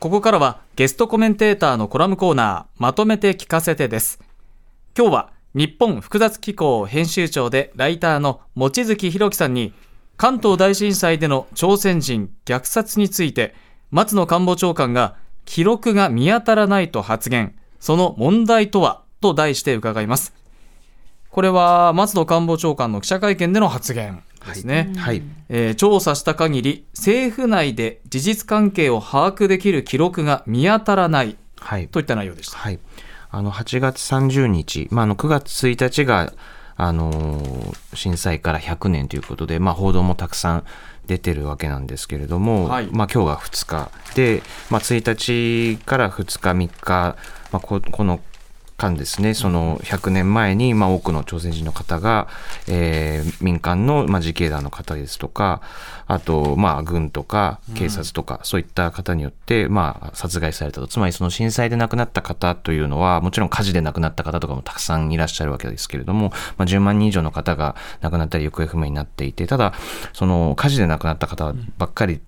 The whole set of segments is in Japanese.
ここからはゲストコメンテーターのコラムコーナーまとめて聞かせてです。今日は日本複雑機構編集長でライターの望月博樹さんに関東大震災での朝鮮人虐殺について松野官房長官が記録が見当たらないと発言。その問題とはと題して伺います。これは松野官房長官の記者会見での発言。ですね、はい、えー、調査した限り政府内で事実関係を把握できる記録が見当たらない、はい、といった内容でした。はい、あの8月30日、まあ、あの9月1日があの震災から100年ということで、まあ、報道もたくさん出てるわけなんですけれども、はい、まあ、今日が2日で、まあ、1日から2日3日、まあ、ここの間ですね、その100年前に、まあ、多くの朝鮮人の方が、えー、民間の、まあ、自警団の方ですとか、あと、まあ、軍とか警察とか、うん、そういった方によって、まあ、殺害されたと。つまり、その震災で亡くなった方というのは、もちろん火事で亡くなった方とかもたくさんいらっしゃるわけですけれども、まあ、10万人以上の方が亡くなったり行方不明になっていて、ただ、その火事で亡くなった方ばっかり、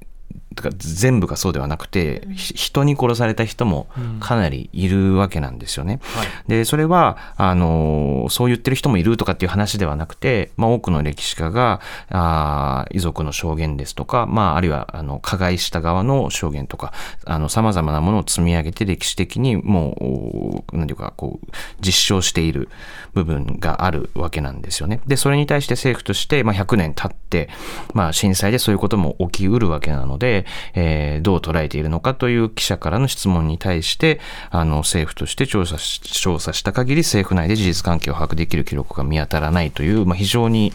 とか全部がそうではなくて、人に殺された人もかなりいるわけなんですよね。はい、でそれはあのそう言ってる人もいるとかっていう話ではなくて、まあ、多くの歴史家があ遺族の証言ですとか、まあ、あるいはあの加害した側の証言とかさまざまなものを積み上げて歴史的にもう何ていうかこう実証している部分があるわけなんですよね。でそれに対して政府として、まあ、100年経って、まあ、震災でそういうことも起きうるわけなのでえー、どう捉えているのかという記者からの質問に対して、あの、政府として調査し、調査した限り政府内で事実関係を把握できる記録が見当たらないという、まあ、非常に、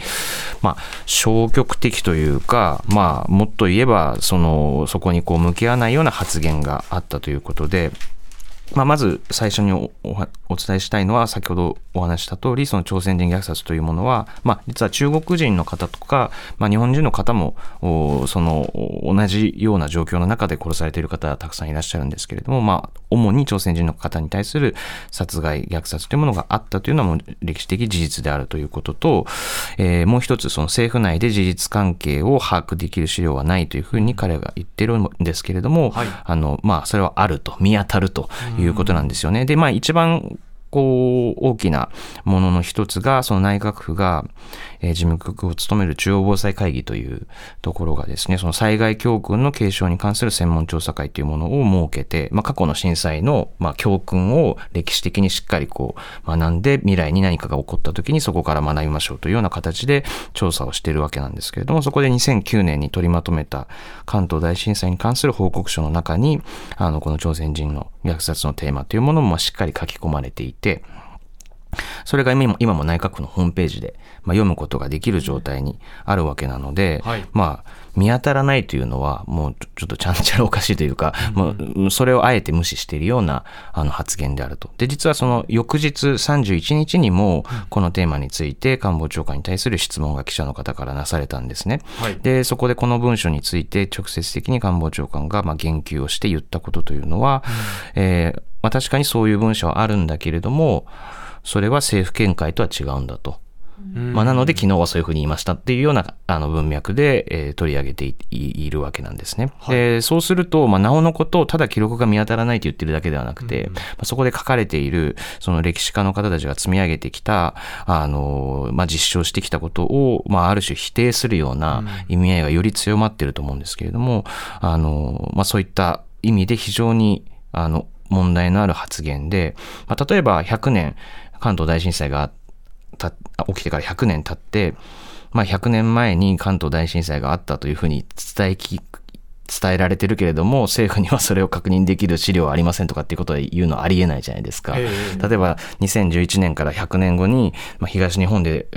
まあ、消極的というか、まあ、もっと言えば、その、そこにこう向き合わないような発言があったということで、まあ、まず最初にお伝えしたいのは、先ほどお話した通り、その朝鮮人虐殺というものは、まあ、実は中国人の方とか、まあ、日本人の方も、その、同じような状況の中で殺されている方はたくさんいらっしゃるんですけれども、まあ、主に朝鮮人の方に対する殺害、虐殺というものがあったというのはもう歴史的事実であるということと、えー、もう一つ、その政府内で事実関係を把握できる資料はないというふうに彼が言ってるんですけれども、はい、あの、まあ、それはあると、見当たると。いうことなんですよね。で、まあ一番こう、大きなものの一つが、その内閣府が、えー、事務局を務める中央防災会議というところがですね、その災害教訓の継承に関する専門調査会というものを設けて、まあ、過去の震災の、まあ、教訓を歴史的にしっかりこう、学んで、未来に何かが起こった時にそこから学びましょうというような形で調査をしているわけなんですけれども、そこで2009年に取りまとめた関東大震災に関する報告書の中に、あの、この朝鮮人の虐殺のテーマというものもしっかり書き込まれていて、que それが今も今も内閣府のホームページで、まあ、読むことができる状態にあるわけなので、はい、まあ見当たらないというのはもうちょっとちゃんちゃらおかしいというか、うん、それをあえて無視しているようなあの発言であると。で実はその翌日31日にもこのテーマについて官房長官に対する質問が記者の方からなされたんですね。はい、でそこでこの文書について直接的に官房長官がまあ言及をして言ったことというのは、うん、えー、まあ、確かにそういう文書はあるんだけれどもそれは政府見解とは違うんだと。まあ、なので昨日はそういうふうに言いましたっていうようなあの文脈で、えー、取り上げているわけなんですね。はい、でそうすると、まあ、なおのことをただ記録が見当たらないと言ってるだけではなくて、うん、まあ、そこで書かれているその歴史家の方たちが積み上げてきたあの、まあ、実証してきたことを、まあ、ある種否定するような意味合いがより強まっていると思うんですけれども、あのまあ、そういった意味で非常にあの問題のある発言で、まあ、例えば100年関東大震災が起きてから100年経って、まあ、100年前に関東大震災があったというふうに伝えき伝えられてるけれども政府にはそれを確認できる資料はありませんとかっていうことで言うのはありえないじゃないですか。例えば2011年から100年後に、まあ、東日本で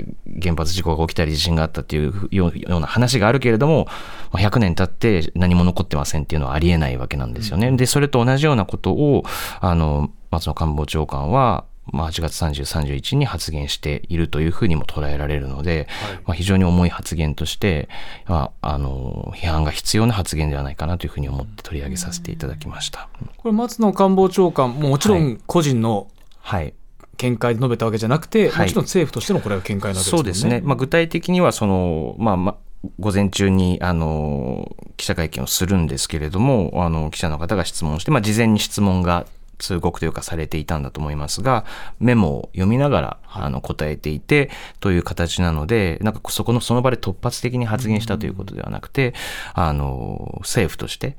原発事故が起きたり地震があったっていうような話があるけれども、まあ、100年経って何も残ってませんっていうのはありえないわけなんですよね。でそれと同じようなことをあの松野官房長官はまあ、8月30、31に発言しているというふうにも捉えられるので、はい、まあ、非常に重い発言として、まあ、あの批判が必要な発言ではないかなというふうに思って取り上げさせていただきました。これ松野官房長官もちろん個人の、はい、見解で述べたわけじゃなくて、はい、もちろん政府としてのこれは見解なわけですね。そうですね。まあ、具体的にはその、まあ、まあ、午前中にあの記者会見をするんですけれども、あの、記者の方が質問して、まあ、事前に質問が通告というかされていたんだと思いますが、メモを読みながら、あの、答えていて、という形なので、なんかそこの、その場で突発的に発言したということではなくて、あの、政府として、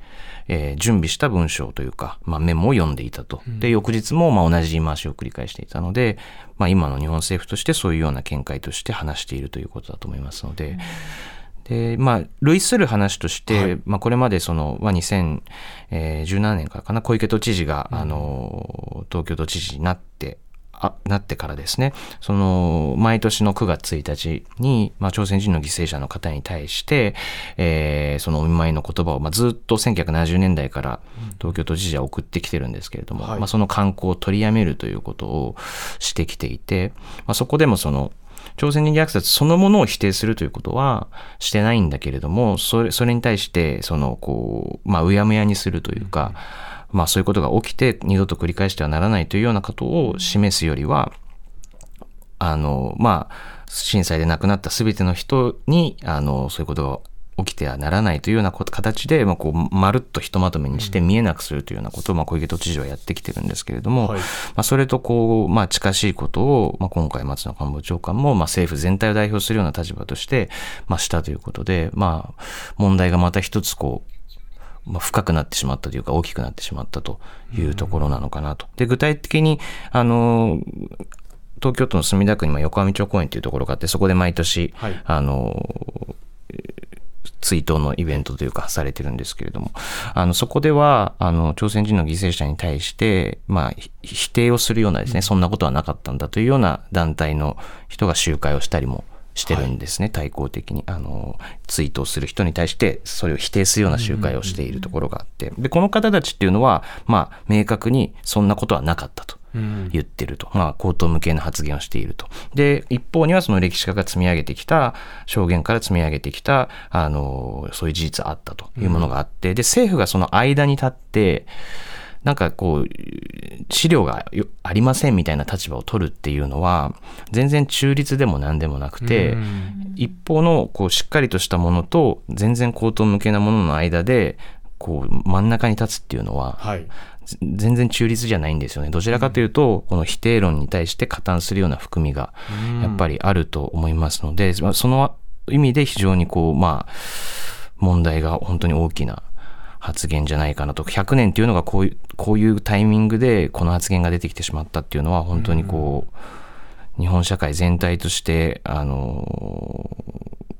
えー、準備した文章というか、まあ、メモを読んでいたと。で、翌日も、まあ、同じ言い回しを繰り返していたので、まあ、今の日本政府としてそういうような見解として話しているということだと思いますので、で、まあ、類する話として、はい、まあ、これまでその、まあ、2017年からかな、小池都知事が、うん、あの、東京都知事になって、あなってからですね、その、毎年の9月1日に、まあ、朝鮮人の犠牲者の方に対して、えー、そのお見舞いの言葉を、まあ、ずっと1970年代から東京都知事は送ってきてるんですけれども、うんまあ、その観光を取りやめるということをしてきていて、まあ、そこでもその、朝鮮人虐殺そのものを否定するということはしてないんだけれども、それ、それに対して、その、こう、まあ、うやむやにするというか、まあ、そういうことが起きて二度と繰り返してはならないというようなことを示すよりは、あの、まあ、震災で亡くなった全ての人に、あの、そういうことが起きてはならないというような形で、まあ、こうまるっとひとまとめにして見えなくするというようなことを、まあ、小池都知事はやってきてるんですけれども、はい、まあ、それとこう、まあ、近しいことを、まあ、今回松野官房長官も、まあ、政府全体を代表するような立場として、まあ、したということで、まあ、問題がまた一つこう、まあ、深くなってしまったというか大きくなってしまったというところなのかなと。で具体的にあの東京都の墨田区に横浜町公園というところがあってそこで毎年、はい、あの追悼のイベントというかされてるんですけれども、あの、そこでは、あの、朝鮮人の犠牲者に対して、まあ、否定をするようなですね、そんなことはなかったんだというような団体の人が集会をしたりもしてるんですね、はい、対抗的に。あの、追悼する人に対して、それを否定するような集会をしているところがあって、で、この方たちっていうのは、まあ、明確にそんなことはなかったと。言ってると、まあ、口頭無形な発言をしていると。で、一方にはその歴史家が積み上げてきた、証言から積み上げてきた、あの、そういう事実あったと。いうものがあって、で、政府がその間に立って、なんかこう、資料がありませんみたいな立場を取るっていうのは、全然中立でも何でもなくて、一方のこうしっかりとしたものと、全然口頭無形なものの間で、こう真ん中に立つっていうのは、はい、全然中立じゃないんですよね。どちらかというと、この否定論に対して加担するような含みがやっぱりあると思いますので、その意味で非常にこう、まあ、問題が本当に大きな発言じゃないかなと。100年っていうのがこういう、こういうタイミングでこの発言が出てきてしまったっていうのは本当にこう、日本社会全体として、あの、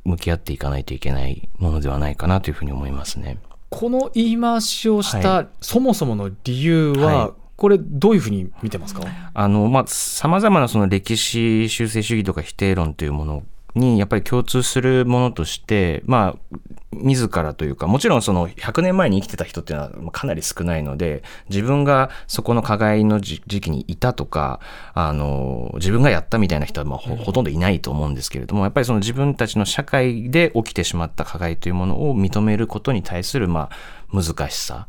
向き合っていかないといけないものではないかなというふうに思いますね。この言い回しをした、そもそもの理由は、これ、どういうふうに見てますか？あの、まあ、様々なその歴史修正主義とか否定論というものにやっぱり共通するものとして、まあ、自らというか、もちろんその100年前に生きてた人っていうのはかなり少ないので、自分がそこの加害の時期にいたとか、あの、自分がやったみたいな人はまあほとんどいないと思うんですけれども、やっぱりその自分たちの社会で起きてしまった加害というものを認めることに対するまあ難しさ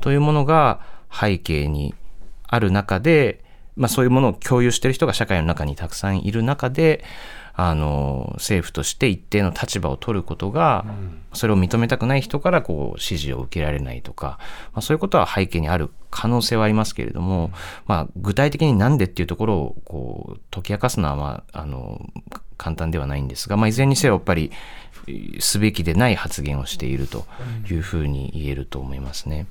というものが背景にある中で、まあそういうものを共有している人が社会の中にたくさんいる中で、あの政府として一定の立場を取ることが、それを認めたくない人からこう支持を受けられないとか、まあ、そういうことは背景にある可能性はありますけれども、まあ、具体的になんでっていうところをこう解き明かすのは、まあ、あの簡単ではないんですが、まあ、いずれにせよやっぱりすべきでない発言をしているというふうに言えると思いますね。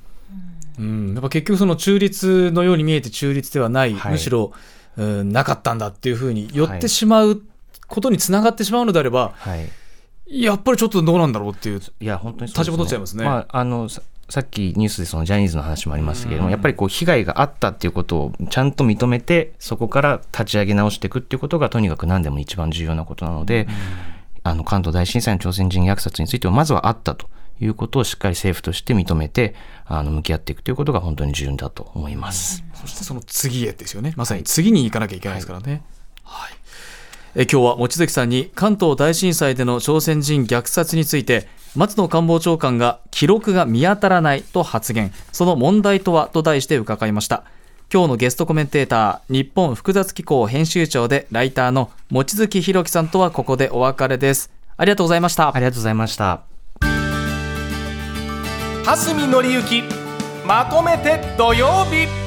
うん、やっぱ結局その中立のように見えて中立ではない、はい、むしろ、うん、なかったんだっていうふうに寄ってしまうことにつながってしまうのであれば、はい、やっぱりちょっとどうなんだろうっていういや本当に、ね、立場取っちゃいますね。まあ、あのさっきニュースでそのジャニーズの話もありましたけれども、やっぱりこう被害があったっていうことをちゃんと認めて、そこから立ち上げ直していくっていうことがとにかく何でも一番重要なことなので、あの関東大震災の朝鮮人虐殺についてはまずはあったということをしっかり政府として認めて、あの向き合っていくということが本当に重要だと思います。そしてその次へですよね。まさに次に行かなきゃいけないですからね。はい、はい。え今日は望月さんに関東大震災での朝鮮人虐殺について松野官房長官が記録が見当たらないと発言。その問題とはと題して伺いました。今日のゲストコメンテーター日本複雑機構編集長でライターの望月弘樹さんとはここでお別れです。ありがとうございました。ありがとうございました蓮見紀之まとめて土曜日。